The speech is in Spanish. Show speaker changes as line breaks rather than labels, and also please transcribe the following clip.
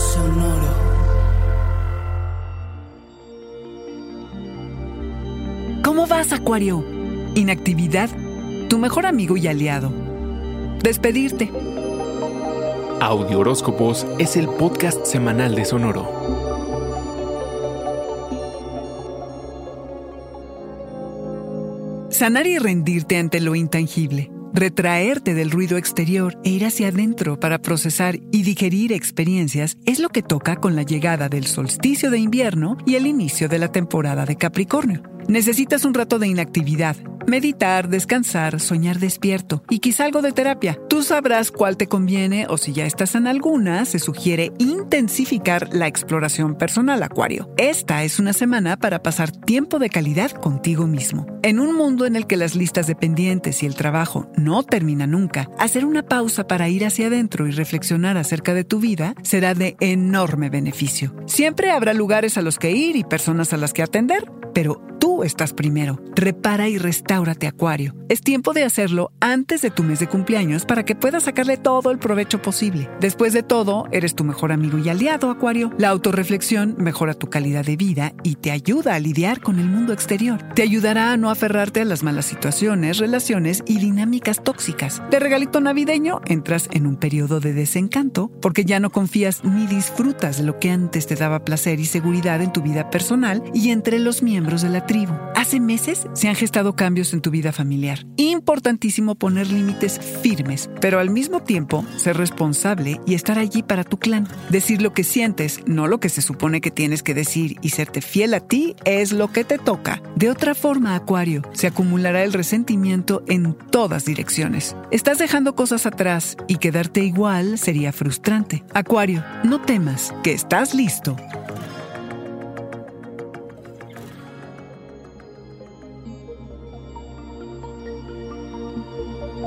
Sonoro. ¿Cómo vas, Acuario? Inactividad, tu mejor amigo y aliado. Despedirte.
Audio Horóscopos es el podcast semanal de Sonoro.
Sanar y rendirte ante lo intangible. Retraerte del ruido exterior e ir hacia adentro para procesar y digerir experiencias es lo que toca con la llegada del solsticio de invierno y el inicio de la temporada de Capricornio. Necesitas un rato de inactividad, meditar, descansar, soñar despierto y quizá algo de terapia. Tú sabrás cuál te conviene o si ya estás en alguna, se sugiere intensificar la exploración personal, Acuario. Esta es una semana para pasar tiempo de calidad contigo mismo. En un mundo en el que las listas de pendientes y el trabajo no terminan nunca, hacer una pausa para ir hacia adentro y reflexionar acerca de tu vida será de enorme beneficio. Siempre habrá lugares a los que ir y personas a las que atender, pero estás primero. Repara y restáurate, Acuario. Es tiempo de hacerlo antes de tu mes de cumpleaños para que puedas sacarle todo el provecho posible. Después de todo, eres tu mejor amigo y aliado, Acuario. La autorreflexión mejora tu calidad de vida y te ayuda a lidiar con el mundo exterior. Te ayudará a no aferrarte a las malas situaciones, relaciones y dinámicas tóxicas. De regalito navideño, entras en un periodo de desencanto porque ya no confías ni disfrutas de lo que antes te daba placer y seguridad en tu vida personal y entre los miembros de la tribu. Hace meses se han gestado cambios en tu vida familiar. Importantísimo poner límites firmes, pero al mismo tiempo ser responsable y estar allí para tu clan. Decir lo que sientes, no lo que se supone que tienes que decir y serte fiel a ti es lo que te toca. De otra forma, Acuario, se acumulará el resentimiento en todas direcciones. Estás dejando cosas atrás y quedarte igual sería frustrante. Acuario, no temas, que estás listo.